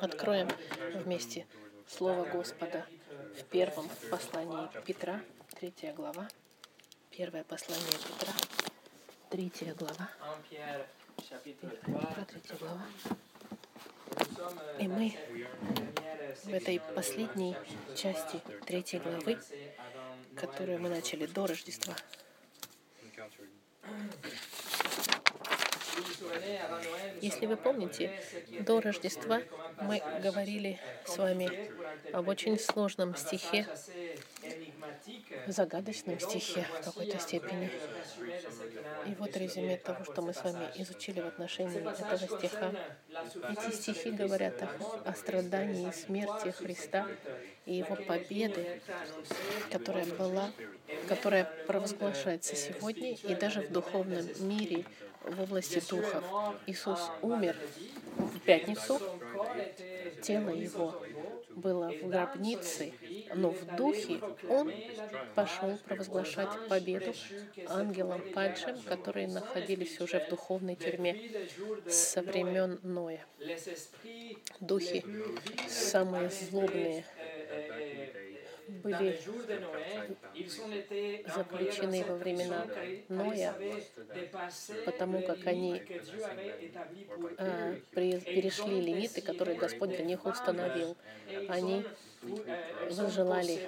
Откроем вместе Слово Господа в первом послании Петра, третья глава. Первое послание Петра, третья глава. Петра, третья глава. И мы в этой последней части третьей главы, которую мы начали до Рождества, если вы помните, до Рождества мы говорили с вами об очень сложном стихе, загадочном стихе в какой-то степени. И вот резюме того, что мы с вами изучили в отношении этого стиха. Эти стихи говорят о, о страдании и смерти Христа и Его победы, которая была, которая провозглашается сегодня и даже в духовном мире в области духов. Иисус умер в пятницу, тело его было в гробнице, но в духе он пошел провозглашать победу ангелам падшим, которые находились уже в духовной тюрьме со времен Ноя. Духи самые злобные были заключены во времена Ноя, потому как они э, перешли лимиты, которые Господь для них установил. Они возжелали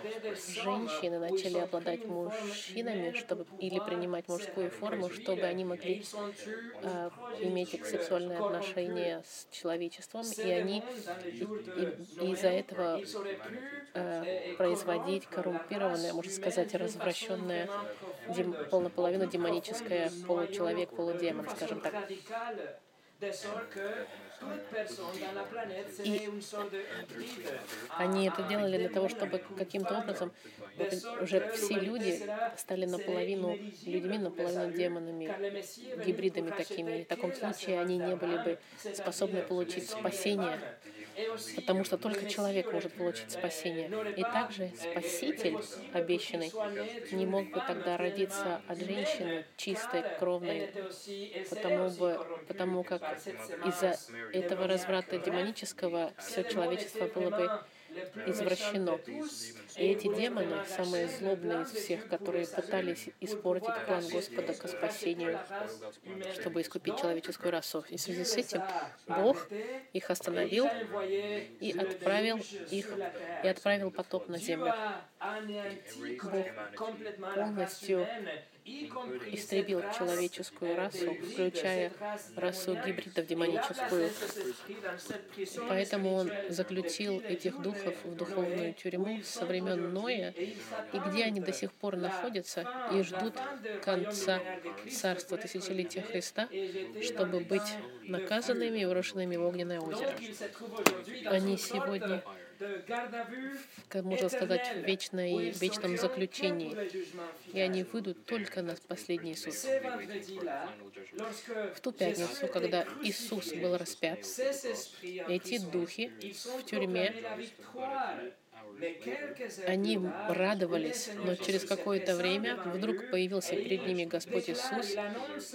женщины, начали обладать мужчинами, чтобы или принимать мужскую форму, чтобы они могли э, иметь сексуальные отношения с человечеством, и они из-за этого э, производить коррумпированное, можно сказать, развращенное, дем, полнополовину демоническое получеловек, полудемон, скажем так. И они это делали для того, чтобы каким-то образом уже все люди стали наполовину людьми, наполовину демонами, гибридами такими. И в таком случае они не были бы способны получить спасение потому что только человек может получить спасение. И также Спаситель обещанный не мог бы тогда родиться от женщины чистой, кровной, потому, бы, потому как из-за этого разврата демонического все человечество было бы извращено. И эти демоны, самые злобные из всех, которые пытались испортить план Господа к спасению, чтобы искупить человеческую расу. И в связи с этим Бог их остановил и отправил их и отправил потоп на землю. Бог полностью истребил человеческую расу, включая расу гибридов демоническую. Поэтому он заключил этих духов в духовную тюрьму со времен Ноя, и где они до сих пор находятся и ждут конца царства тысячелетия Христа, чтобы быть наказанными и брошенными в огненное озеро. Они сегодня как можно сказать, в вечной, вечном заключении. И они выйдут только на последний суд. В ту пятницу, когда Иисус был распят, эти духи в тюрьме они радовались, но через какое-то время вдруг появился перед ними Господь Иисус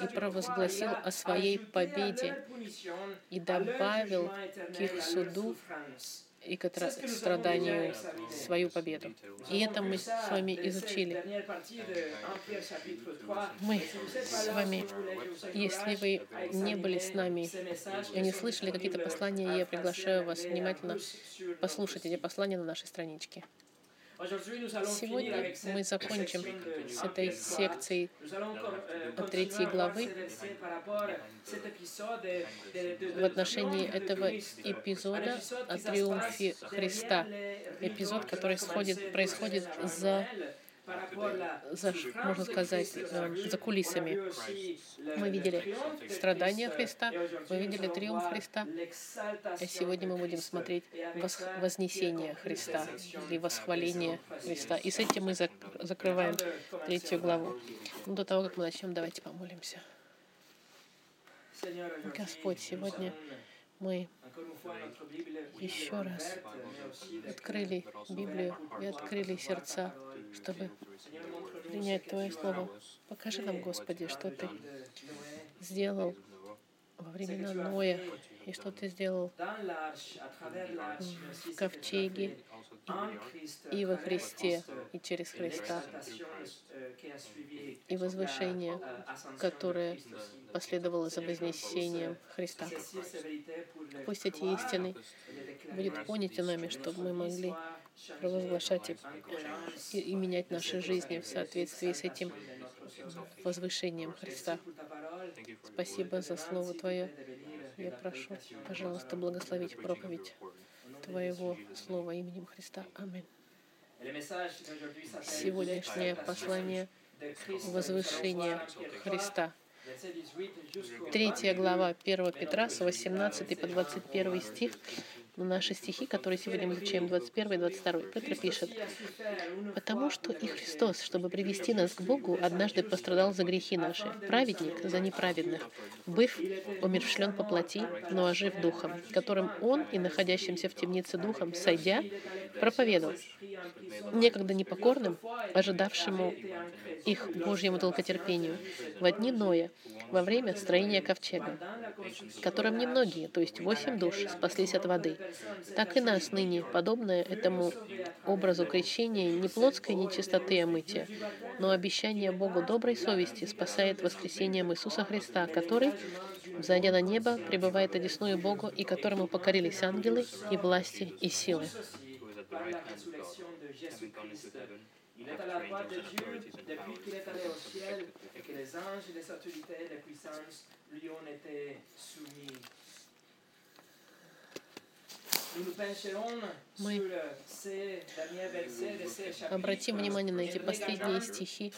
и провозгласил о своей победе и добавил к их суду и к страданию свою победу. И это мы с вами изучили. Мы с вами, если вы не были с нами и не слышали какие-то послания, я приглашаю вас внимательно послушать эти послания на нашей страничке. Сегодня мы закончим с этой секцией третьей главы в отношении этого эпизода о триумфе Христа. Эпизод, который сходит, происходит за за, можно сказать, э, за кулисами. Мы видели страдания Христа, мы видели триумф Христа, а сегодня мы будем смотреть вознесение Христа или восхваление Христа. И с этим мы закрываем третью главу. Но до того, как мы начнем, давайте помолимся. Господь, сегодня мы еще раз открыли Библию и открыли сердца чтобы принять Твое Слово. Покажи нам, Господи, что Ты сделал во времена Ноя, и что ты сделал в ковчеге и во Христе, и через Христа, и возвышение, которое последовало за вознесением Христа. Пусть эти истины будут поняты нами, чтобы мы могли провозглашать и, и менять наши жизни в соответствии с этим возвышением Христа. Спасибо за Слово Твое. Я прошу, пожалуйста, благословить проповедь Твоего Слова именем Христа. Аминь. Сегодняшнее послание возвышения Христа. Третья глава 1 Петра с 18 по 21 стих наши стихи, которые сегодня мы изучаем, 21 и 22. Петр пишет, «Потому что и Христос, чтобы привести нас к Богу, однажды пострадал за грехи наши, праведник за неправедных, быв умершлен по плоти, но ожив духом, которым Он и находящимся в темнице духом, сойдя, проповедовал, некогда непокорным, ожидавшему их Божьему долготерпению, в одни Ноя, во время строения ковчега, которым немногие, то есть восемь душ, спаслись от воды. Так и нас ныне, подобное этому образу крещения, не плотской нечистоты омытия, но обещание Богу доброй совести спасает воскресением Иисуса Христа, который, взойдя на небо, пребывает одесную Богу, и которому покорились ангелы и власти и силы. Est à la droite de Dieu depuis qu'il est allé au ciel et que les anges, les autorités, les puissances lui ont été soumis. Мы обратим внимание на эти последние стихи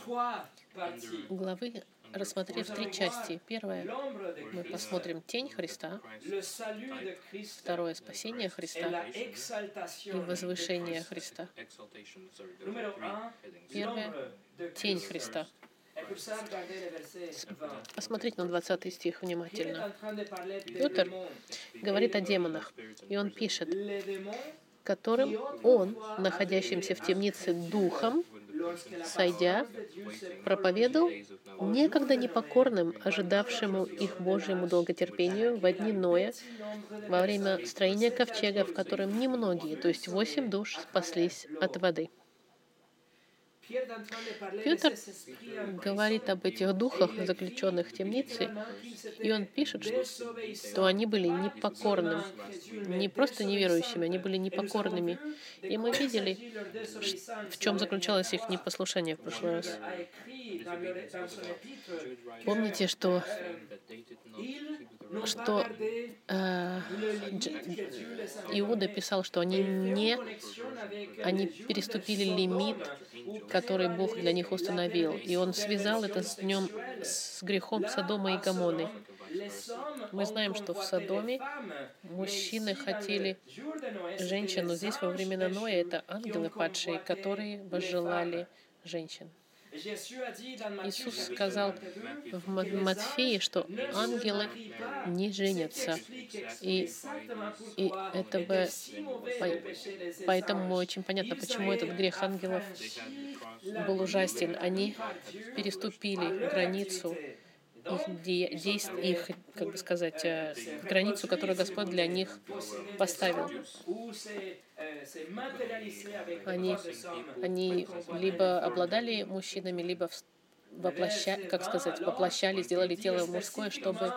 главы, рассмотрев три части. Первое, мы посмотрим тень Христа. Второе, спасение Христа и возвышение Христа. Первое, тень Христа. Посмотрите на 20 стих внимательно. Петр говорит о демонах, и он пишет, которым он, находящимся в темнице духом, сойдя, проповедовал некогда непокорным, ожидавшему их Божьему долготерпению в дни Ноя, во время строения ковчега, в котором немногие, то есть восемь душ, спаслись от воды. Петр говорит об этих духах, заключенных в темнице, и он пишет, что они были непокорными, не просто неверующими, они были непокорными. И мы видели, в чем заключалось их непослушание в прошлый раз. Помните, что что э, Иуда писал, что они не они переступили лимит который Бог для них установил. И он связал это с днем, с грехом Содома и Гамоны. Мы знаем, что в Содоме мужчины хотели женщину. Здесь во времена Ноя это ангелы падшие, которые возжелали женщин. Иисус сказал в Матфеи, что ангелы не женятся. И, и это бы... Поэтому очень понятно, почему этот грех ангелов был ужасен. Они переступили границу их действий, их, как бы сказать, э, границу, которую Господь для них поставил. Они, они либо обладали мужчинами, либо воплоща, как сказать, воплощали, сделали тело мужское, чтобы,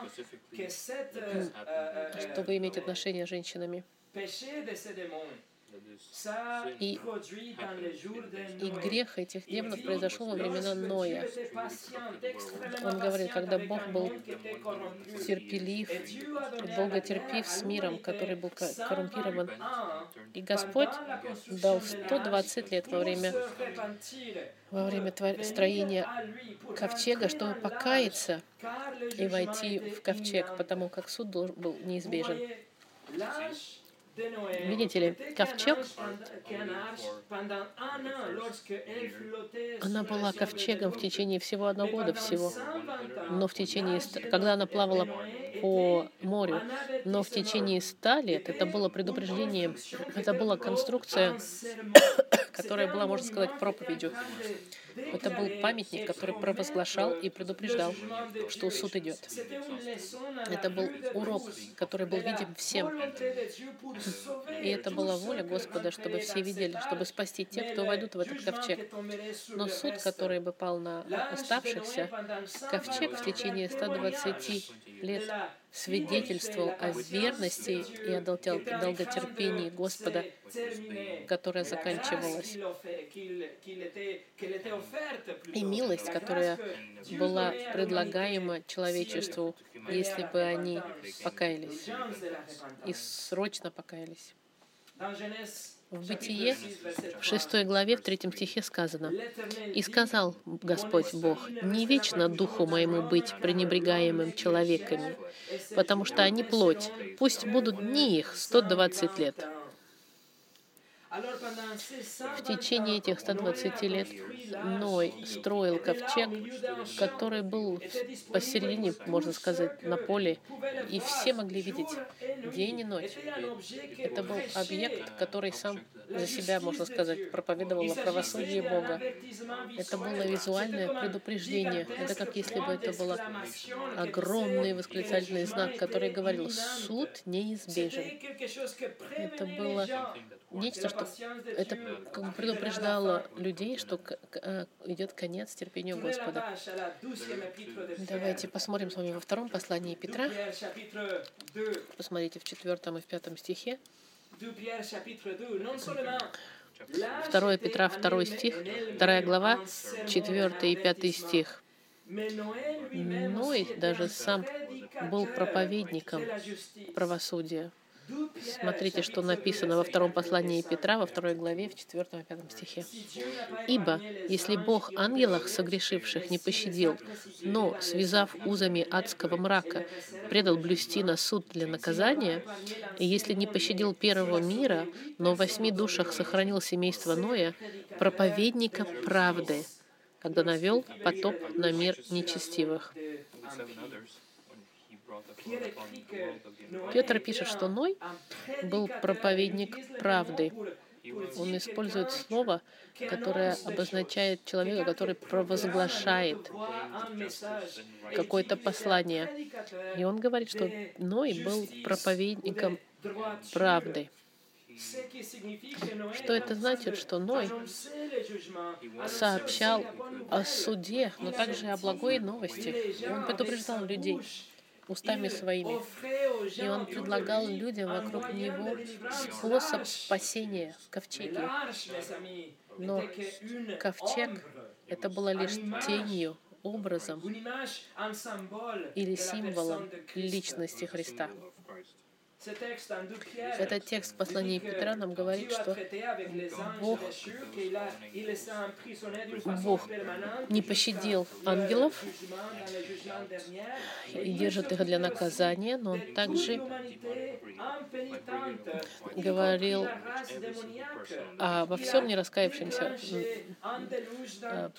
чтобы иметь отношения с женщинами. И, и грех этих демонов произошел во времена Ноя. Он говорит, когда Бог был терпелив, долготерпив с миром, который был коррумпирован. И Господь дал 120 лет во время, во время строения ковчега, чтобы покаяться и войти в ковчег, потому как суд был неизбежен. Видите ли, ковчег, она была ковчегом в течение всего одного года всего, но в течение, когда она плавала по морю, но в течение ста лет это было предупреждение, это была конструкция, которая была, можно сказать, проповедью. Это был памятник, который провозглашал и предупреждал, что суд идет. Это был урок, который был видим всем. И это была воля Господа, чтобы все видели, чтобы спасти тех, кто войдут в этот ковчег. Но суд, который бы пал на оставшихся, ковчег в течение 120 лет свидетельствовал о верности и о долготерпении Господа, которая заканчивалась, и милость, которая была предлагаема человечеству, если бы они покаялись и срочно покаялись. В Бытие, в 6 главе, в 3 стихе сказано, «И сказал Господь Бог, не вечно духу моему быть пренебрегаемым человеками, потому что они плоть, пусть будут дни их 120 лет». В течение этих 120 лет Ной строил ковчег, который был посередине, можно сказать, на поле, и все могли видеть день и ночь. Это был объект, который сам за себя, можно сказать, проповедовал о правосудии Бога. Это было визуальное предупреждение. Это как если бы это был огромный восклицательный знак, который говорил «Суд неизбежен». Это было нечто, что это как бы предупреждало людей, что э, идет конец терпению Господа. Давайте посмотрим с вами во втором послании Петра. Посмотрите в четвертом и в пятом стихе. 2 Петра, 2 стих, 2 глава, 4 и 5 стих. Ной даже сам был проповедником правосудия. Смотрите, что написано во втором послании Петра, во второй главе, в 4 и 5 стихе. «Ибо, если Бог ангелах согрешивших не пощадил, но, связав узами адского мрака, предал блюсти на суд для наказания, и если не пощадил первого мира, но в восьми душах сохранил семейство Ноя, проповедника правды, когда навел потоп на мир нечестивых». Петр пишет, что Ной был проповедник правды. Он использует слово, которое обозначает человека, который провозглашает какое-то послание. И он говорит, что Ной был проповедником правды. Что это значит, что Ной сообщал о суде, но также о благой новости. Он предупреждал людей устами своими. И он предлагал людям вокруг него способ спасения в ковчеге. Но ковчег — это было лишь тенью, образом или символом личности Христа. Этот текст в послании Петра нам говорит, что Бог, Бог не пощадил ангелов и держит их для наказания, но Он также говорил о во всем не раскаявшемся а,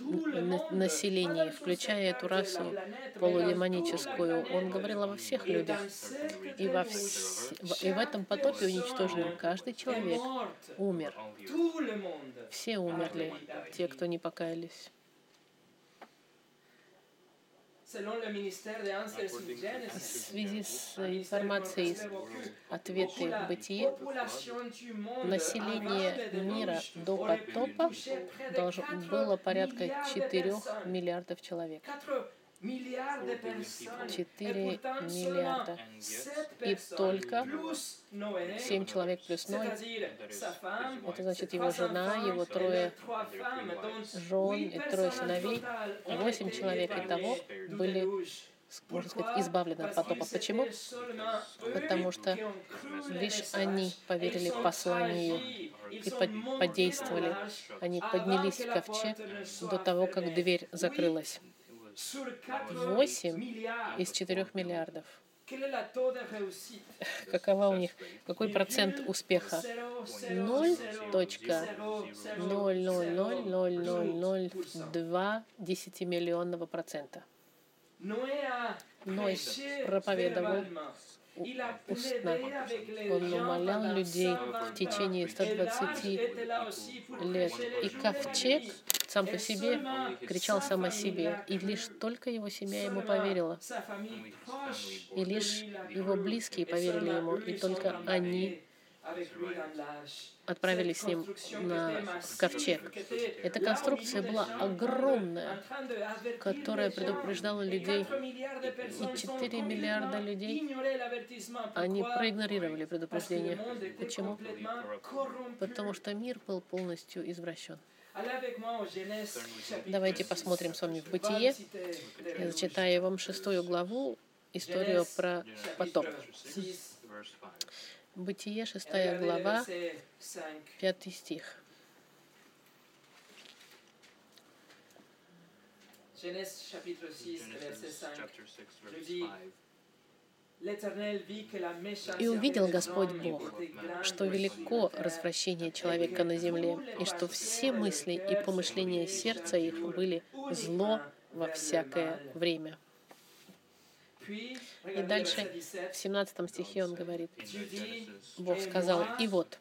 населении, включая эту расу полудемоническую. Он говорил обо всех людях и во всех и в этом потопе уничтоженном каждый человек умер. Все умерли, те, кто не покаялись. В связи с информацией ответы бытие, население мира до потопа должно, было порядка 4 миллиардов человек. 4 миллиарда. И только 7 человек плюс 0. Это значит его жена, его трое жен и трое сыновей. 8 человек и того были можно сказать, избавлены от потопа. Почему? Потому что лишь они поверили посланию и подействовали. Они поднялись в ковчег до того, как дверь закрылась. 8 из 4 миллиардов. Какова у них, какой процент успеха? 0.0000002 десятимиллионного процента. Ной проповедовал устно. Он умолял людей в течение 120 лет. И ковчег сам по себе кричал сам о себе, и лишь только его семья ему поверила, и лишь его близкие поверили ему, и только они отправились с ним на, ковчег. Эта конструкция была огромная, которая предупреждала людей, и 4 миллиарда людей, они проигнорировали предупреждение. Почему? Потому что мир был полностью извращен. Давайте посмотрим с вами в Бытие. Я зачитаю вам шестую главу, историю про потоп. Бытие, шестая глава, пятый стих. Genèse chapitre 6, verset 5. Je dis, И увидел Господь Бог, что велико развращение человека на земле, и что все мысли и помышления сердца их были зло во всякое время. И дальше в 17 стихе он говорит, Бог сказал, «И вот,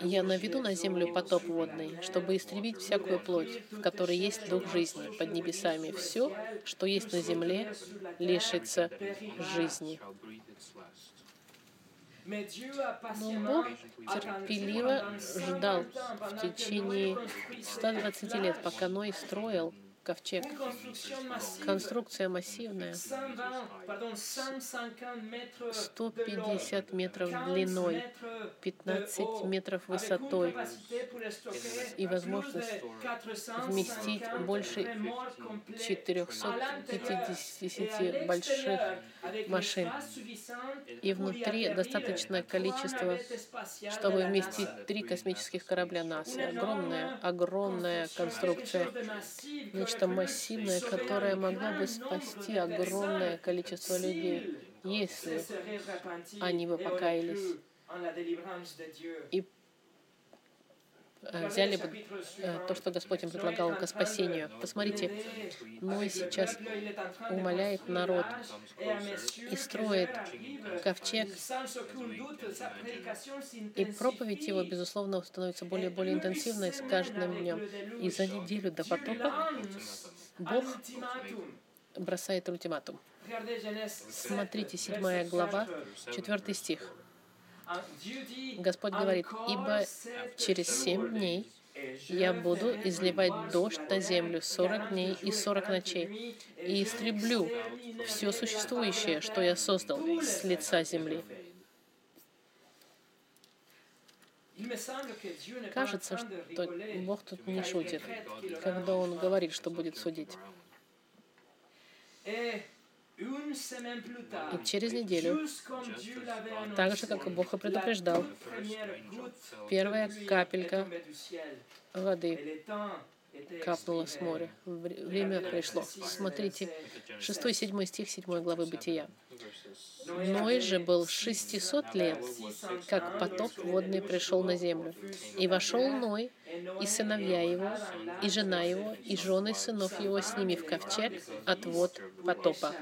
я наведу на землю потоп водный, чтобы истребить всякую плоть, в которой есть дух жизни под небесами. Все, что есть на земле, лишится жизни». Но Бог терпеливо ждал в течение 120 лет, пока Ной строил ковчег. Конструкция массивная. 150 метров длиной, 15 метров высотой и возможность вместить больше 450 больших машин. И внутри достаточное количество, чтобы вместить три космических корабля НАСА. Огромная, огромная конструкция. Нечто массивное, которое могло бы спасти огромное количество людей, если они бы покаялись и взяли бы э, то, что Господь им предлагал к спасению. Посмотрите, Ной сейчас умоляет народ и строит ковчег, и проповедь его, безусловно, становится более и более интенсивной с каждым днем. И за неделю до потопа Бог бросает ультиматум. Смотрите, седьмая глава, четвертый стих. Господь говорит, «Ибо через семь дней я буду изливать дождь на землю сорок дней и сорок ночей, и истреблю все существующее, что я создал с лица земли». Кажется, что Бог тут не шутит, когда Он говорит, что будет судить. И через неделю, так же, как и Бог и предупреждал, первая капелька воды капнула с моря. Время пришло. Смотрите, 6-7 стих 7 главы Бытия. Ной же был 600 лет, как потоп водный пришел на землю. И вошел Ной, и сыновья его, и жена его, и жены сынов его с ними в ковчег от вод потопа.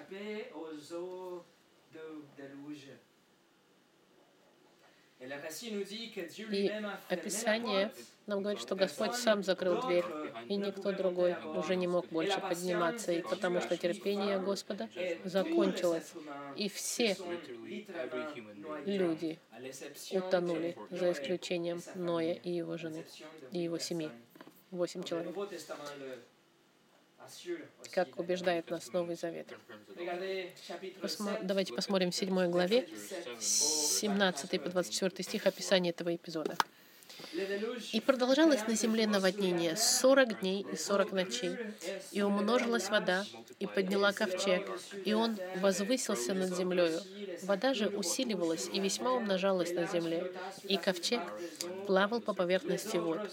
И описание нам говорит, что Господь сам закрыл дверь, и никто другой уже не мог больше подниматься, и потому что терпение Господа закончилось, и все люди утонули, за исключением Ноя и его жены, и его семьи. Восемь человек как убеждает нас Новый Завет. Давайте посмотрим в 7 главе, 17 по 24 стих описание этого эпизода. И продолжалось на земле наводнение сорок дней и сорок ночей, и умножилась вода, и подняла ковчег, и он возвысился над землею. Вода же усиливалась и весьма умножалась на земле, и ковчег плавал по поверхности вод.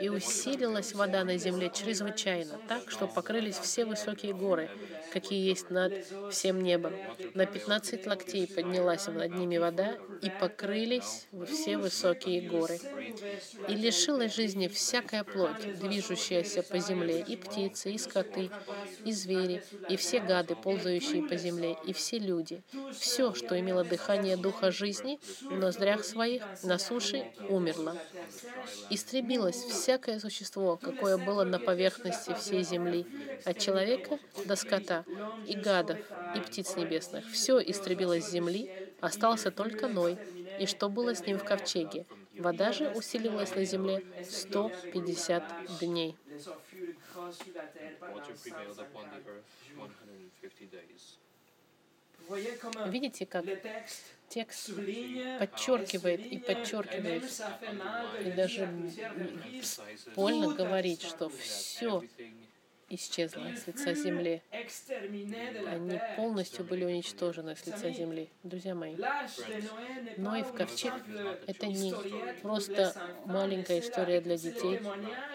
И усилилась вода на земле чрезвычайно, так, что покрылись все высокие горы, какие есть над всем небом. На пятнадцать локтей поднялась над ними вода, и покрылись все высокие горы. И лишилась жизни всякая плоть, движущаяся по земле, и птицы, и скоты, и звери, и все гады, ползающие по земле, и все люди. Все, что имело дыхание духа жизни в ноздрях своих, на суше умерло. Истребилось всякое существо, какое было на поверхности всей земли, от человека до скота, и гадов, и птиц небесных. Все истребилось с земли, остался только Ной, и что было с ним в ковчеге. Вода же усиливалась на земле 150 дней. Видите, как текст подчеркивает и подчеркивает, и даже больно говорить, что все исчезла с лица земли. Они полностью были уничтожены с лица земли. Друзья мои, Ной в ковчег — это не просто маленькая история для детей,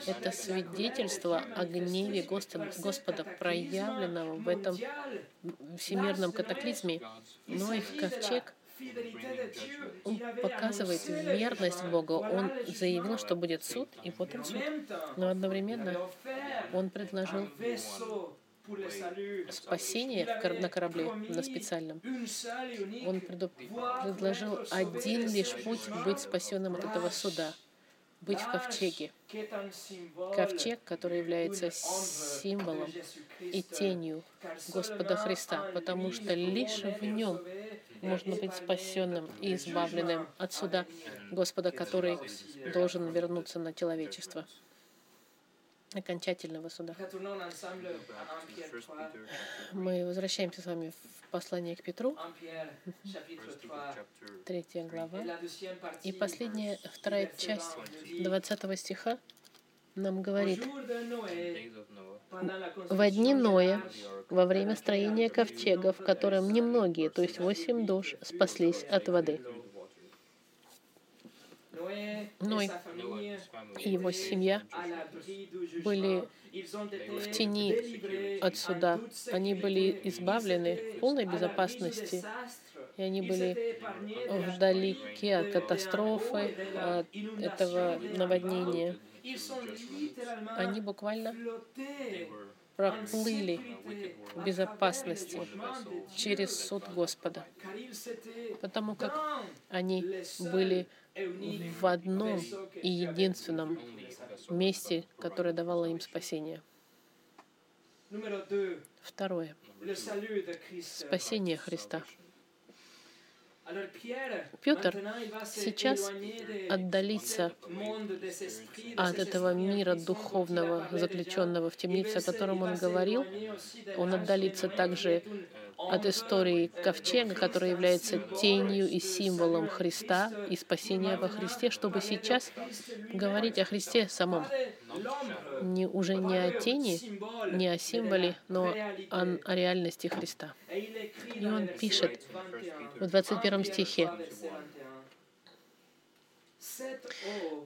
это свидетельство о гневе Господа, проявленного в этом всемирном катаклизме. Ной в ковчег — он показывает верность Богу. Он заявил, что будет суд, и вот он суд. Но одновременно он предложил спасение на корабле, на специальном. Он предложил один лишь путь быть спасенным от этого суда быть в ковчеге. Ковчег, который является символом и тенью Господа Христа, потому что лишь в нем можно быть спасенным и избавленным от суда Господа, который должен вернуться на человечество окончательного суда. Мы возвращаемся с вами в послание к Петру, третья глава. И последняя, вторая часть 20 стиха нам говорит, в дни Ноя, во время строения ковчега, в котором немногие, то есть восемь душ, спаслись от воды. Ной и его семья были в тени от суда. Они были избавлены в полной безопасности, и они были вдалеке от катастрофы, от этого наводнения. Они буквально проплыли в безопасности через суд Господа, потому как они были в одном и единственном месте, которое давало им спасение. Второе. Спасение Христа. Петр сейчас отдалится от этого мира духовного, заключенного в темнице, о котором он говорил. Он отдалится также от истории ковчега, который является тенью и символом Христа и спасения во Христе, чтобы сейчас говорить о Христе самом. Не, уже не о тени, не о символе, но о, о реальности Христа. И он пишет в 21 стихе,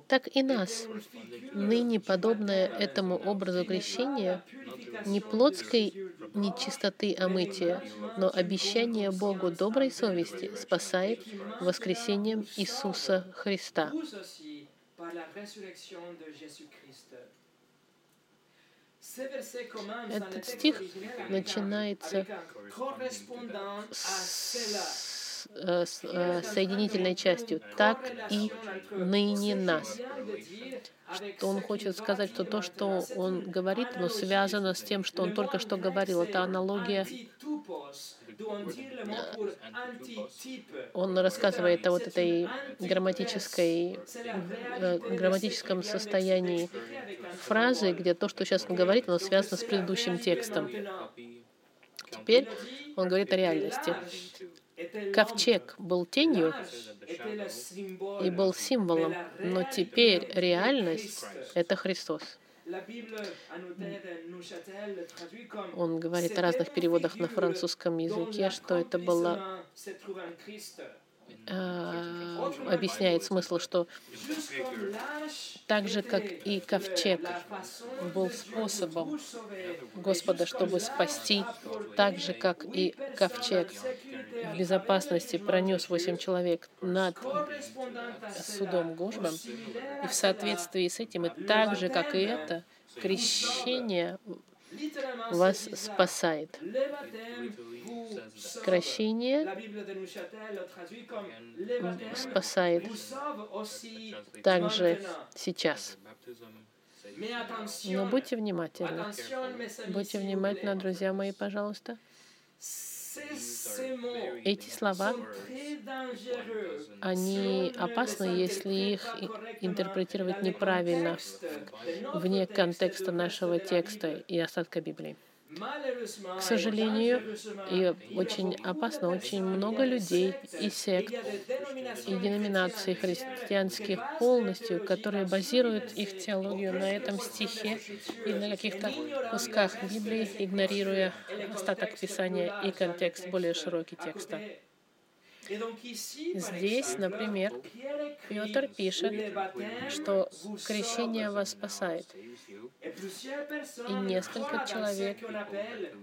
так и нас, ныне подобное этому образу крещения, не плотской нечистоты омытия, но обещание Богу доброй совести спасает воскресением Иисуса Христа. Этот стих начинается с Э, с э, соединительной частью, так и ныне нас. Что он хочет сказать, что то, что он говорит, оно связано с тем, что он только что говорил. Это аналогия он рассказывает о вот этой грамматической, э, грамматическом состоянии фразы, где то, что сейчас он говорит, оно связано с предыдущим текстом. Теперь он говорит о реальности. Ковчег был тенью и был символом, но теперь реальность — это Христос. Он говорит о разных переводах на французском языке, что это было э, объясняет смысл, что так же, как и ковчег был способом Господа, чтобы спасти, так же, как и ковчег в безопасности пронес восемь человек над судом Гожбом, и в соответствии с этим, и так же, как и это, крещение вас спасает. Крещение спасает также сейчас. Но будьте внимательны. Будьте внимательны, друзья мои, пожалуйста. Эти слова, они опасны, если их интерпретировать неправильно вне контекста нашего текста и остатка Библии. К сожалению, и очень опасно, очень много людей и сект, и деноминаций христианских полностью, которые базируют их теологию на этом стихе и на каких-то кусках Библии, игнорируя остаток Писания и контекст, более широкий текста. Здесь, например, Петр пишет, что крещение вас спасает. И несколько человек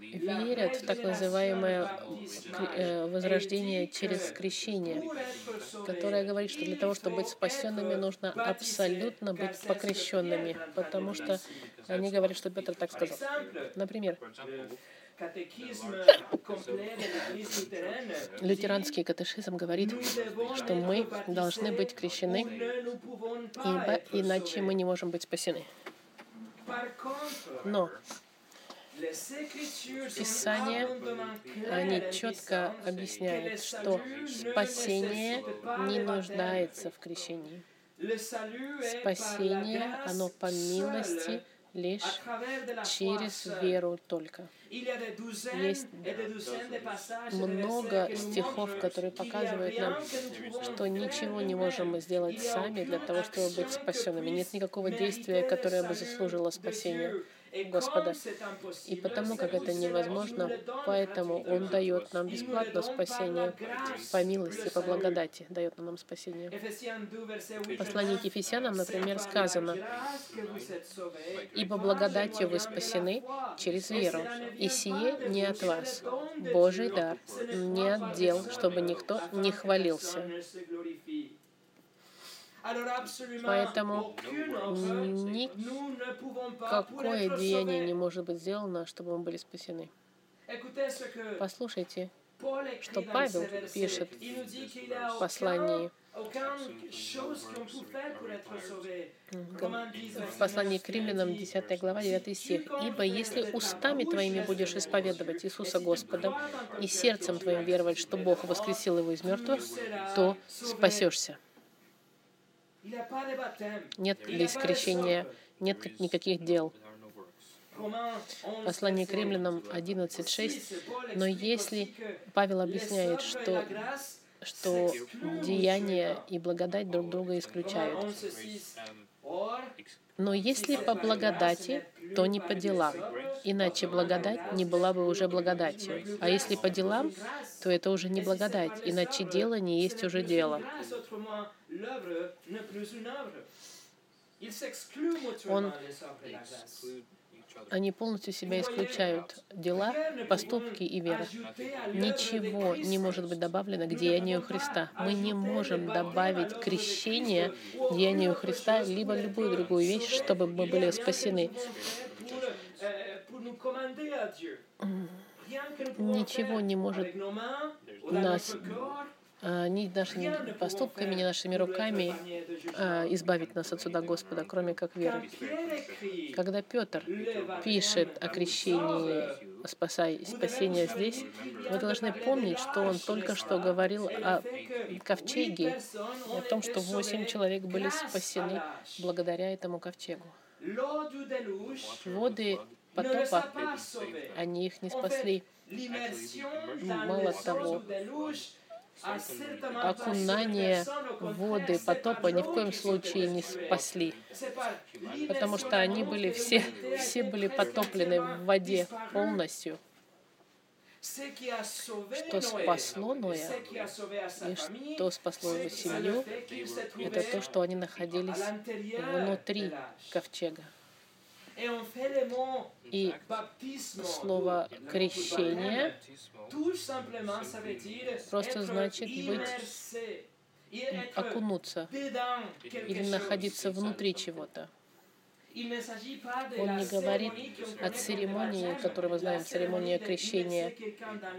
верят в так называемое э, возрождение через крещение, которое говорит, что для того, чтобы быть спасенными, нужно абсолютно быть покрещенными, потому что они говорят, что Петр так сказал. Например, Лютеранский катехизм говорит, что мы должны быть крещены, ибо иначе мы не можем быть спасены. Но Писание, они четко объясняют, что спасение не нуждается в крещении. Спасение, оно по милости лишь через веру только. Есть много стихов, которые показывают нам, что ничего не можем мы сделать сами для того, чтобы быть спасенными. Нет никакого действия, которое бы заслужило спасение. Господа. И потому как это невозможно, поэтому Он дает нам бесплатно спасение по милости, по благодати дает нам спасение. В послании к Ефесянам, например, сказано, «Ибо благодатью вы спасены через веру, и сие не от вас, Божий дар, не от дел, чтобы никто не хвалился». Поэтому никакое деяние не может быть сделано, чтобы мы были спасены. Послушайте, что Павел пишет в послании. в послании к римлянам, 10 глава, 9 стих. «Ибо если устами твоими будешь исповедовать Иисуса Господа и сердцем твоим веровать, что Бог воскресил его из мертвых, то спасешься». Нет здесь крещения, нет никаких дел. Послание к римлянам 11.6. Но если Павел объясняет, что, что деяние и благодать друг друга исключают. Но если по благодати, то не по делам. Иначе благодать не была бы уже благодатью. А если по делам, то это уже не благодать. Иначе дело не есть уже дело. Он, они полностью себя исключают. Дела, поступки и вера. Ничего не может быть добавлено к деянию Христа. Мы не можем добавить крещение деянию Христа, либо любую другую вещь, чтобы мы были спасены. Ничего не может нас ни нашими поступками, ни нашими руками а, избавить нас от суда Господа, кроме как веры. Когда Петр пишет о крещении спасай, спасения здесь, вы должны помнить, что он только что говорил о ковчеге, о том, что восемь человек были спасены благодаря этому ковчегу. Воды потопа, они их не спасли. Мало того, окунание воды потопа ни в коем случае не спасли, потому что они были все, все были потоплены в воде полностью. Что спасло Ноя и что спасло его семью, это то, что они находились внутри ковчега. И слово «крещение» Просто значит быть окунуться или находиться внутри чего-то. Он не говорит о церемонии, которую мы знаем, церемония крещения,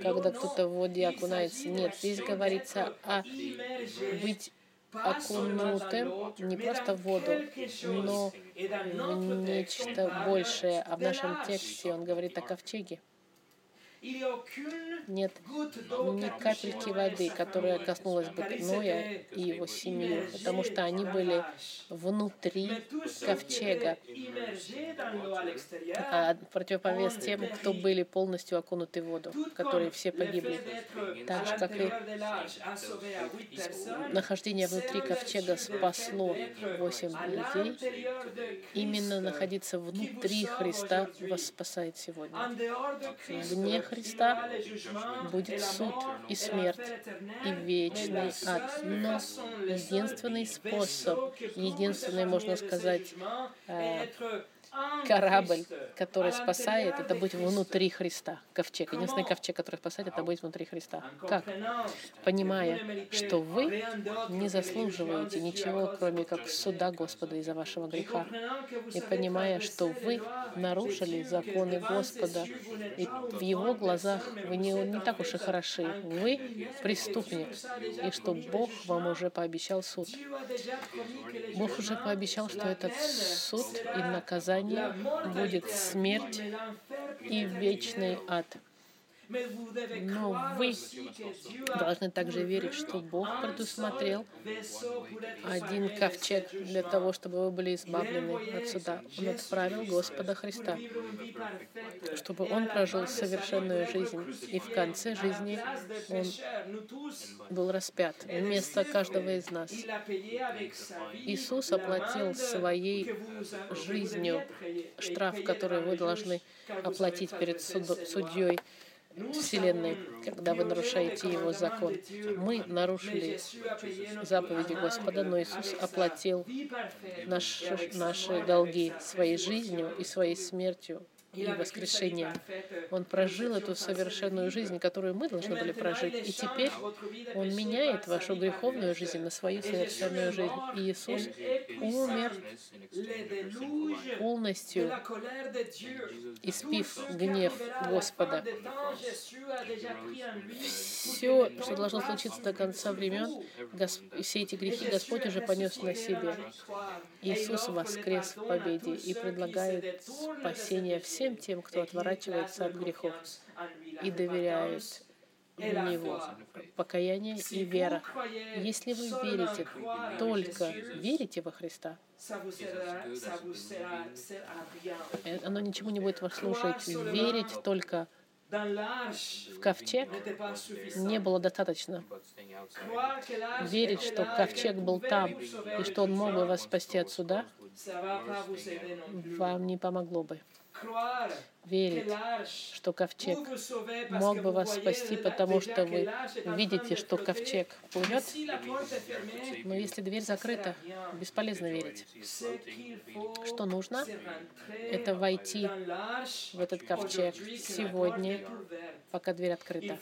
когда кто-то в воде окунается. Нет, здесь говорится о быть l'eau, не просто в воду, но нечто большее. А в нашем тексте он говорит о ковчеге. Нет ни капельки воды, которая коснулась бы Ноя и его семью, immergés потому что они были внутри ковчега, а в противовес тем, кто были полностью окунуты в воду, которые все погибли. Так же, как и Нахождение внутри ковчега спасло восемь людей. Именно находиться внутри Христа вас спасает сегодня. Вне Христа будет суд и смерть, и вечный ад. Но единственный способ, единственный, можно сказать, э, корабль, который спасает, это быть внутри Христа. Ковчег. Единственный ковчег, который спасает, это быть внутри Христа. Как? Понимая, что вы не заслуживаете ничего, кроме как суда Господа из-за вашего греха. И понимая, что вы нарушили законы Господа, и в Его глазах вы не, не так уж и хороши. Вы преступник, и что Бог вам уже пообещал суд. Бог уже пообещал, что этот суд и наказание mort будет смерть и вечный ад. Но croire вы должны также верить, что Бог предусмотрел один ковчег для того, чтобы вы были избавлены от суда. Он отправил Господа Христа, чтобы Он прожил совершенную жизнь, и в конце жизни Он был распят вместо каждого из нас. Иисус оплатил своей жизнью штраф, который вы должны оплатить перед суд- судьей Вселенной, когда вы нарушаете Его закон. Мы нарушили заповеди Господа, но Иисус оплатил наши, наши долги своей жизнью и своей смертью и воскрешением. Он прожил эту совершенную жизнь, которую мы должны были прожить. И теперь Он меняет вашу греховную жизнь на свою совершенную жизнь. И Иисус умер полностью, испив гнев Господа. Все, что должно случиться до конца времен, Гос- все эти грехи Господь уже понес на себе. Иисус воскрес в победе и предлагает спасение всем тем, кто отворачивается от грехов и доверяет в Него. Покаяние и вера. Если вы верите, только верите во Христа, оно ничему не будет вас служить. Верить только в ковчег не было достаточно. Верить, что ковчег был там и что он мог бы вас спасти от суда, вам не помогло бы. croar Верить, что ковчег мог бы вас спасти, потому что вы видите, что ковчег плывет, но если дверь закрыта, бесполезно верить. Что нужно? Это войти в этот ковчег сегодня, пока дверь открыта.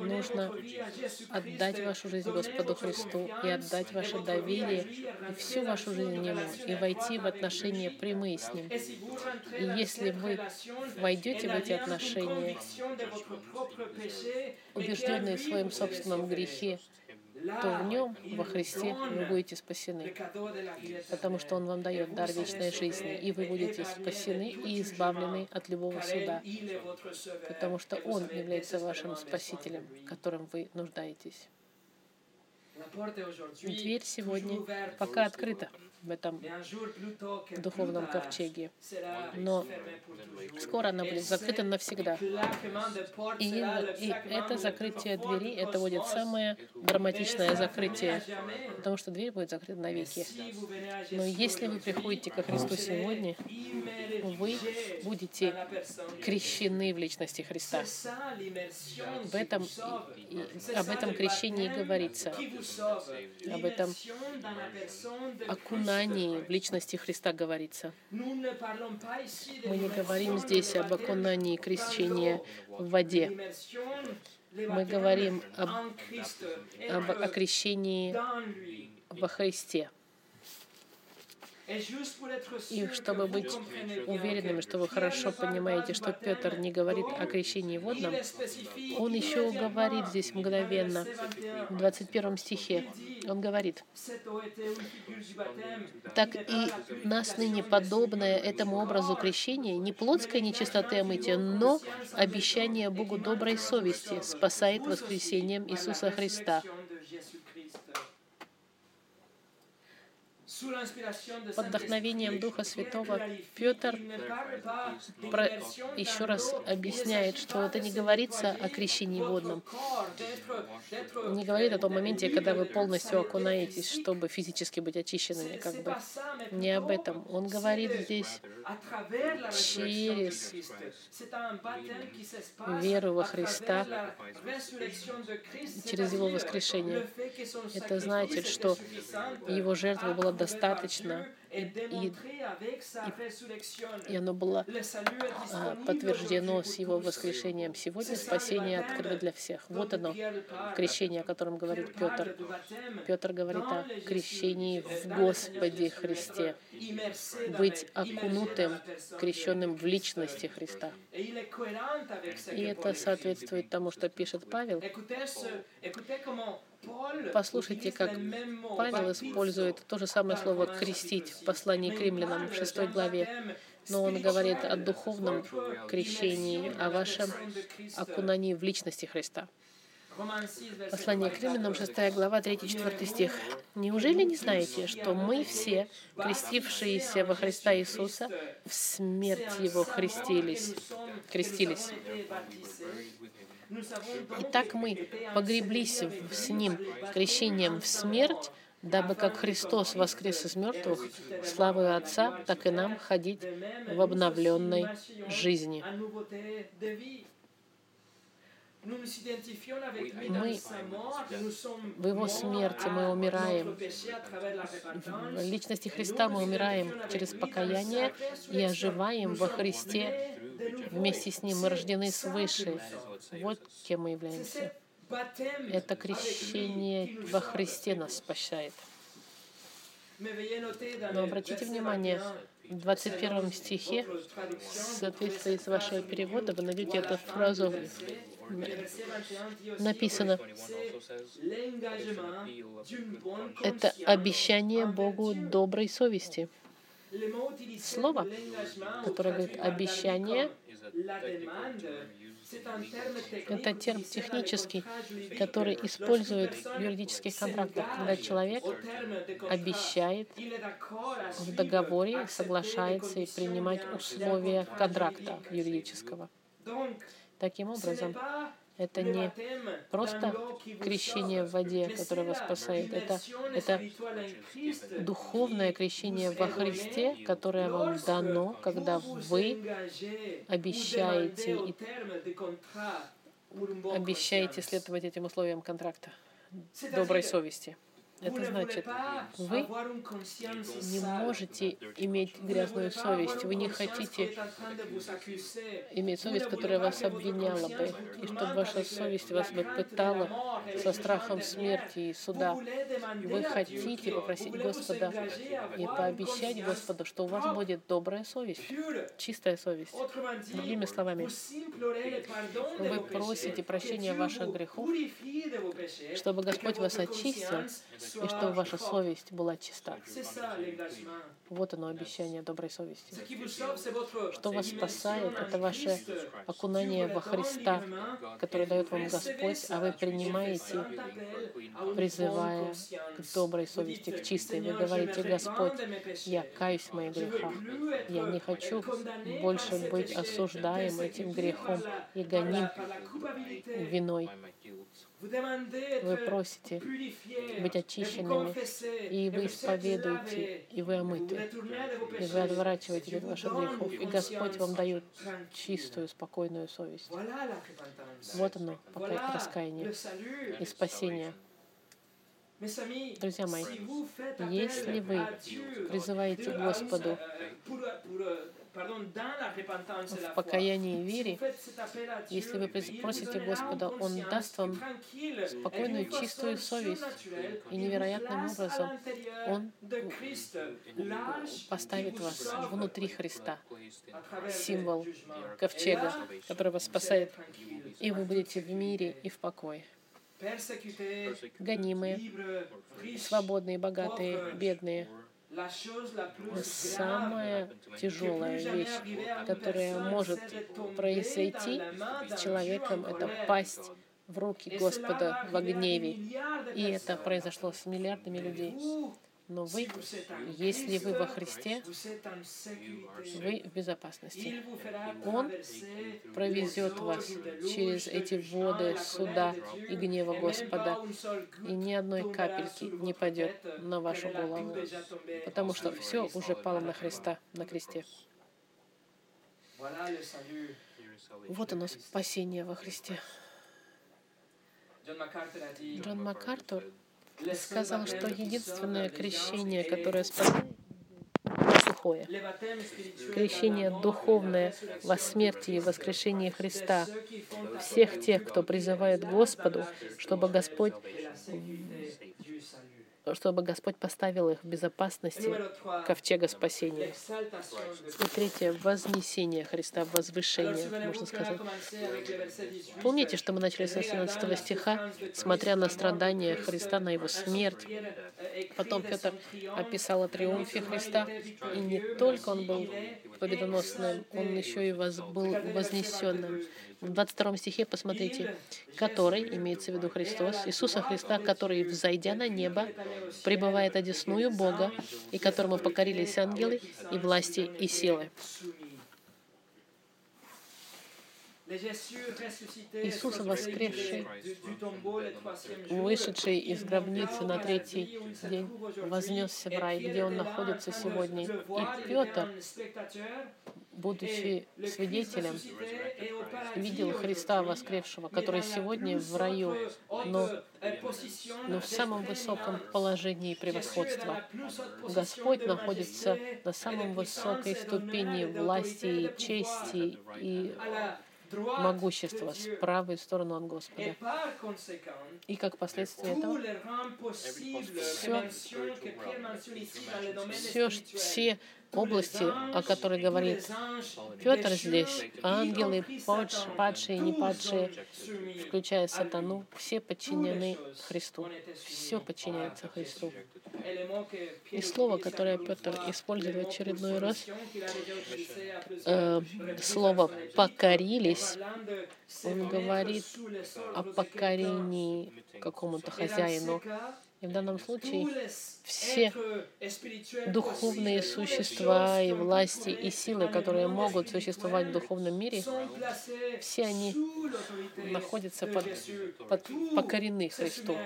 Нужно отдать вашу жизнь Господу Христу и отдать ваше доверие и всю вашу жизнь Ему, и войти в отношения прямые с Ним. И если вы войдете в эти отношения, убежденные в своем собственном грехе, то в нем, во Христе, вы будете спасены, потому что Он вам дает дар вечной жизни, и вы будете спасены и избавлены от любого суда, потому что Он является вашим Спасителем, которым вы нуждаетесь. Дверь сегодня пока открыта в этом духовном ковчеге, но скоро она будет закрыта навсегда. И, и это закрытие двери, это будет самое драматичное закрытие, потому что дверь будет закрыта навеки. Но если вы приходите ко Христу сегодня, вы будете крещены в личности Христа. В этом, и- и об этом крещении и говорится. Об этом окунании в личности Христа говорится. Мы не говорим здесь об окунании крещения в воде. Мы говорим об, об окрещении во Христе. И чтобы быть уверенными, что вы хорошо понимаете, что Петр не говорит о крещении водном, он еще говорит здесь мгновенно, в 21 стихе, он говорит, «Так и нас ныне подобное этому образу крещения, не плотской нечистоты омытия, но обещание Богу доброй совести спасает воскресением Иисуса Христа, под вдохновением Духа Святого Петр про, еще раз объясняет, что это не говорится о крещении водном. Не говорит о том моменте, когда вы полностью окунаетесь, чтобы физически быть очищенными. Как бы. Не об этом. Он говорит здесь через веру во Христа, через Его воскрешение. Это значит, что Его жертва была достаточно, и, и, и оно было а, подтверждено с его воскрешением. Сегодня спасение открыто для всех. Вот оно, крещение, о котором говорит Петр. Петр говорит о крещении в Господе Христе. Быть окунутым, крещенным в личности Христа. И это соответствует тому, что пишет Павел. Послушайте, как Павел использует то же самое слово «крестить» в послании к римлянам в 6 главе. Но он говорит о духовном крещении, о вашем окунании в личности Христа. Послание к римлянам, 6 глава, 3-4 стих. «Неужели не знаете, что мы все, крестившиеся во Христа Иисуса, в смерть Его христились?» крестились. Итак, мы погреблись с Ним крещением в смерть, дабы как Христос воскрес из мертвых, славы Отца, так и нам ходить в обновленной жизни. Мы в Его смерти мы умираем. В личности Христа мы умираем через покаяние и оживаем во Христе. Вместе с Ним мы рождены свыше. Вот кем мы являемся. Это крещение во Христе нас спасает. Но обратите внимание, в 21 стихе, в соответствии с вашего перевода, вы найдете эту фразу написано, это обещание Богу доброй совести. Слово, которое говорит обещание, это термин технический, который используют в юридических контрактах, когда человек обещает в договоре, соглашается и принимать условия контракта юридического. Таким образом, это не просто крещение в воде, которое вас спасает. Это, это духовное крещение во Христе, которое вам дано, когда вы обещаете и обещаете следовать этим условиям контракта доброй совести. Это значит, вы не можете иметь грязную совесть, вы не хотите иметь совесть, которая вас обвиняла бы, и чтобы ваша совесть вас бы пытала со страхом смерти и суда. Вы хотите попросить Господа и пообещать Господу, что у вас будет добрая совесть, чистая совесть. Другими словами, вы просите прощения ваших грехов, чтобы Господь вас очистил, и чтобы ваша совесть была чиста. Вот оно, обещание доброй совести. Что вас спасает, это ваше окунание во Христа, которое дает вам Господь, а вы принимаете, призывая к доброй совести, к чистой. Вы говорите, Господь, я каюсь в моих грехах. Я не хочу больше быть осуждаем этим грехом и гоним виной. Вы просите быть очищенными, и вы исповедуете, и вы омыты, и вы отворачиваете от ваших грехов, и Господь вам дает чистую, спокойную совесть. Вот оно, раскаяние и спасение. Друзья мои, если вы призываете Господу в покаянии и вере, если вы просите Господа, Он даст вам спокойную, чистую совесть. И невероятным образом Он поставит вас внутри Христа, символ ковчега, который вас спасает. И вы будете в мире и в покое гонимые, свободные, богатые, бедные. Самая тяжелая вещь, которая может произойти с человеком, это пасть в руки Господа в гневе. И это произошло с миллиардами людей. Но вы, если вы во Христе, вы в безопасности. Он провезет вас через эти воды суда и гнева Господа, и ни одной капельки не падет на вашу голову, потому что все уже пало на Христа, на кресте. Вот оно, спасение во Христе. Джон МакАртур сказал, что единственное крещение, которое спасает, сухое. Крещение духовное во смерти и воскрешении Христа. Всех тех, кто призывает Господу, чтобы Господь чтобы Господь поставил их в безопасности ковчега спасения. И третье — вознесение Христа, возвышение, можно сказать. Помните, что мы начали с 18 стиха, смотря на страдания Христа, на Его смерть. Потом Петр описал о триумфе Христа, и не только Он был победоносным, Он еще и воз, был вознесенным в 22 стихе посмотрите, который, имеется в виду Христос, Иисуса Христа, который, взойдя на небо, пребывает одесную Бога, и которому покорились ангелы и власти и силы. Иисус, воскресший, вышедший из гробницы на третий день, вознесся в рай, где Он находится сегодня. И Петр, будучи свидетелем, видел Христа воскресшего, который сегодня в раю, но, но в самом высоком положении превосходства. Господь находится на самом высокой ступени власти и чести и могущество с правой стороны от Господа. И как последствие этого, все, все, все области, о которой говорит Петр здесь, ангелы, падшие и не падшие, включая сатану, все подчинены Христу. Все подчиняется Христу. И слово, которое Петр использует в очередной раз, э, слово «покорились», он говорит о покорении какому-то хозяину, и в данном случае все духовные существа и власти и силы, которые могут существовать в духовном мире, все они находятся под, под покорены Христу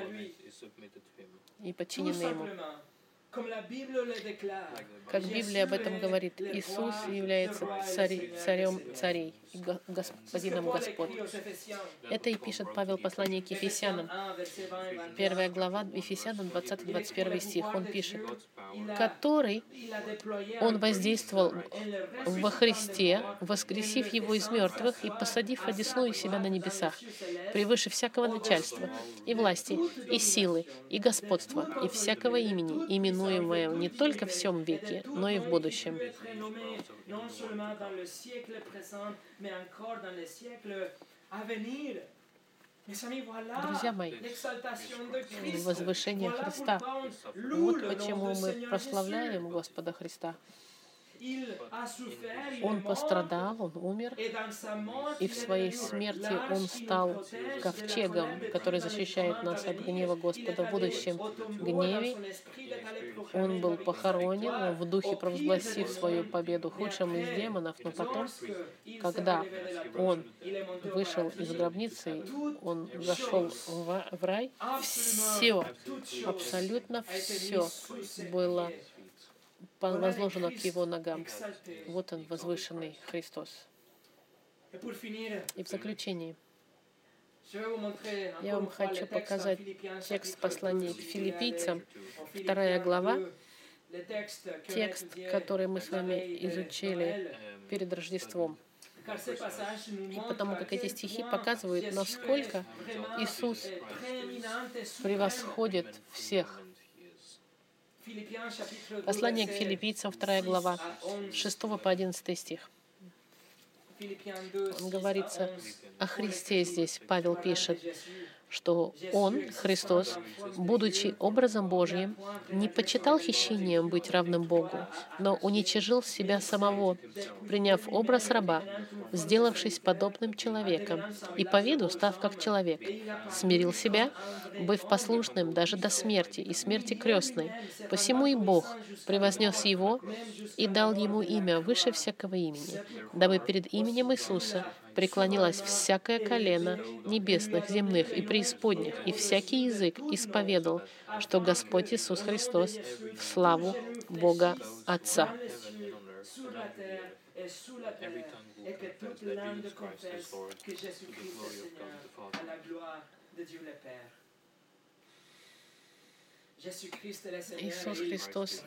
и подчинены Ему. Как Библия об этом говорит, Иисус является цари, царем царей господином Господ. Это и пишет Павел послание к Ефесянам. Первая глава Ефесянам, 20-21 стих. Он пишет, который Он воздействовал во Христе, воскресив Его из мертвых и посадив одесную себя на небесах, превыше всякого начальства и власти, и силы, и господства, и всякого имени, именуемое не только в всем веке, но и в будущем Друзья мои, возвышение Христа. Вот почему мы прославляем Господа Христа. Он пострадал, он умер, и в своей смерти он стал ковчегом, который защищает нас от гнева Господа в будущем гневе. Он был похоронен в духе, провозгласив свою победу худшим из демонов, но потом, когда он вышел из гробницы, он зашел в, в рай, все, абсолютно все было возложено к его ногам. Вот он, возвышенный Христос. И в заключении, Я вам хочу показать текст послания к филиппийцам, вторая глава, текст, который мы с вами изучили перед Рождеством. И потому как эти стихи показывают, насколько Иисус превосходит всех. Послание к филиппийцам, 2 глава, 6 по 11 стих. Он говорится о Христе здесь. Павел пишет, что Он, Христос, будучи образом Божьим, не почитал хищением быть равным Богу, но уничижил себя самого, приняв образ раба, сделавшись подобным человеком, и по виду став как человек, смирил себя, быв послушным даже до смерти и смерти крестной. Посему и Бог превознес его и дал ему имя выше всякого имени, дабы перед именем Иисуса преклонилось всякое колено небесных, земных и преисподних, и всякий язык исповедал, что Господь Иисус Христос в славу Бога Отца. Иисус Христос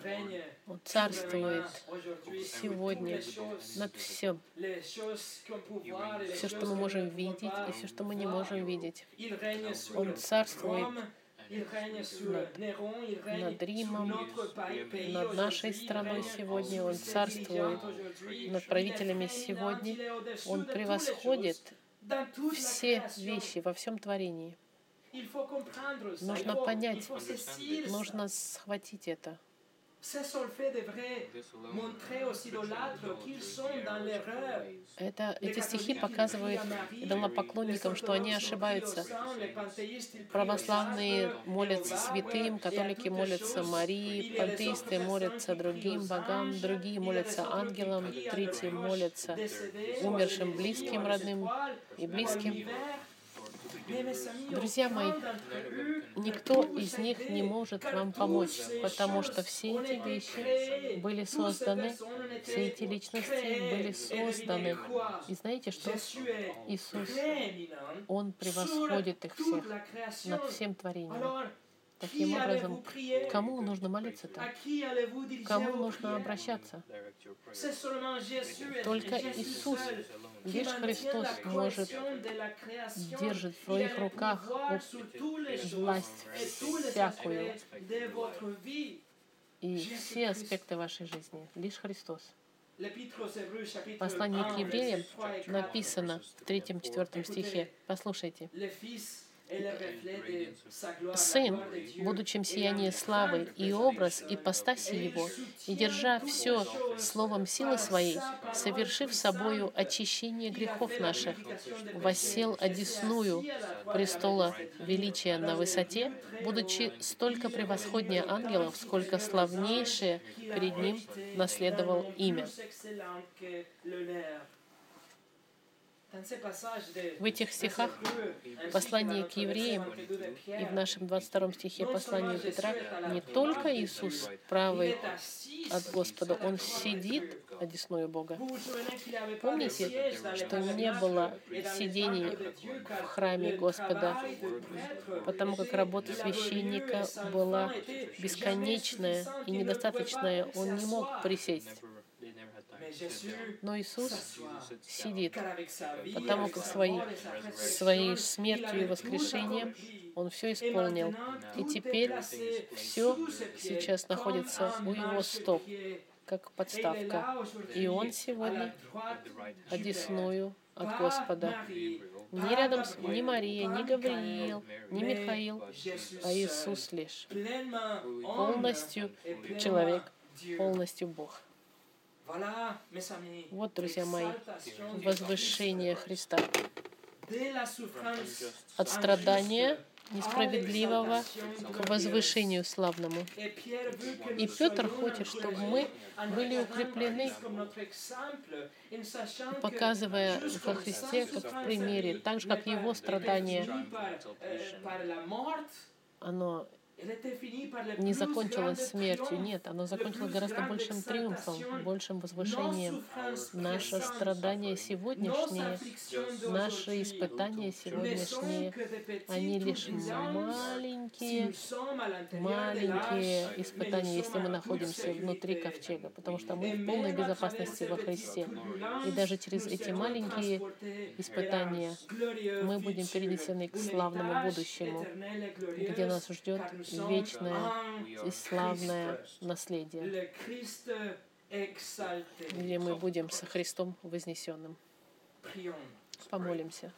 Он царствует сегодня над всем. Все, что мы можем видеть, и все, что мы не можем видеть. Он царствует над, над Римом, над нашей страной сегодня. Он царствует над правителями сегодня. Он превосходит все вещи во всем творении. Нужно понять, нужно схватить это. Это, эти стихи показывают идолопоклонникам, что они ошибаются. Православные молятся святым, католики молятся Марии, пантеисты молятся другим богам, другие молятся ангелам, третьи молятся умершим близким, родным и близким. Друзья мои, никто из них не может вам помочь, потому что все эти вещи были созданы, все эти личности были созданы. И знаете что? Иисус, Он превосходит их всех над всем творением. Таким образом, кому нужно молиться-то? Кому нужно обращаться? Только Иисус, лишь Христос может держит в своих руках власть всякую и все аспекты вашей жизни. Лишь Христос. Послание к евреям написано в третьем-четвертом стихе. Послушайте. Сын, будучи сияние славы и образ и постаси Его, и держа все словом силы Своей, совершив собою очищение грехов наших, воссел одесную престола величия на высоте, будучи столько превосходнее ангелов, сколько славнейшее перед Ним наследовал имя. В этих стихах послание к евреям и в нашем 22 стихе послания Петра не только Иисус правый от Господа, Он сидит одесную Бога. Помните, что не было сидений в храме Господа, потому как работа священника была бесконечная и недостаточная. Он не мог присесть. Но Иисус сидит, потому как своей, своей смертью и воскрешением Он все исполнил. И теперь все сейчас находится у Его стоп, как подставка. И Он сегодня одесную от Господа. Не рядом с ни Мария, ни Гавриил, ни Михаил, а Иисус лишь. Полностью человек, полностью Бог. Вот, друзья мои, возвышение Христа. От страдания несправедливого к возвышению славному. И Петр хочет, чтобы мы были укреплены, показывая во Христе, как в примере, так же, как его страдание, оно не закончилось смертью. Нет, оно закончилось гораздо большим триумфом, большим возвышением. Наше страдание сегодняшнее, наши испытания сегодняшние, они лишь маленькие, маленькие испытания, если мы находимся внутри ковчега, потому что мы в полной безопасности во Христе. И даже через эти маленькие испытания мы будем перенесены к славному будущему, где нас ждет вечное и славное наследие, где мы будем со Христом вознесенным. Помолимся.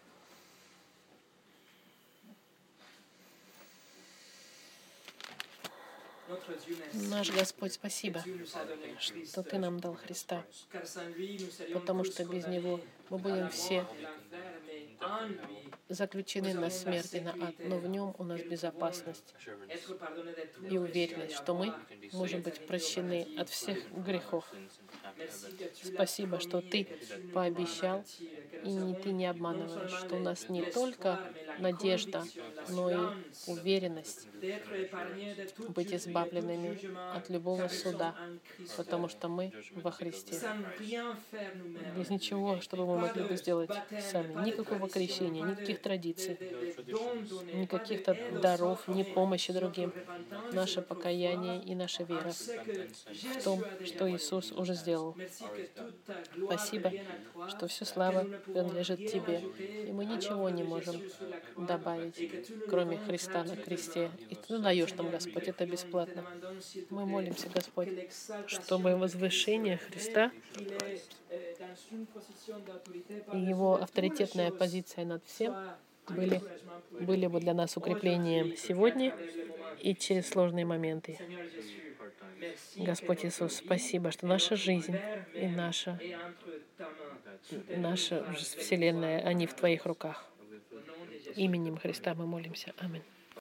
Наш Господь, спасибо, что Ты нам дал Христа, потому что без Него мы будем все заключены на смерть и на ад, но в нем у нас безопасность и уверенность, что мы можем быть прощены от всех грехов. Спасибо, что Ты пообещал, и не, Ты не обманываешь, что у нас не только надежда, но и уверенность быть избавленными от любого суда, потому что мы во Христе. Без ничего, чтобы мы могли бы сделать сами. Никакого крещения, никаких традиций, никаких-то даров, ни помощи другим. Наше покаяние и наша вера в том, что Иисус уже сделал. Спасибо, что всю слава принадлежит Тебе, и мы ничего не можем добавить, кроме Христа на кресте. И Ты даешь нам, Господь, это бесплатно. Мы молимся, Господь, чтобы возвышение Христа и Его авторитетная позиция над всем были, были бы для нас укреплением сегодня и через сложные моменты. Господь Иисус, спасибо, что наша жизнь и наша, наша Вселенная, они в Твоих руках. Именем Христа мы молимся. Аминь.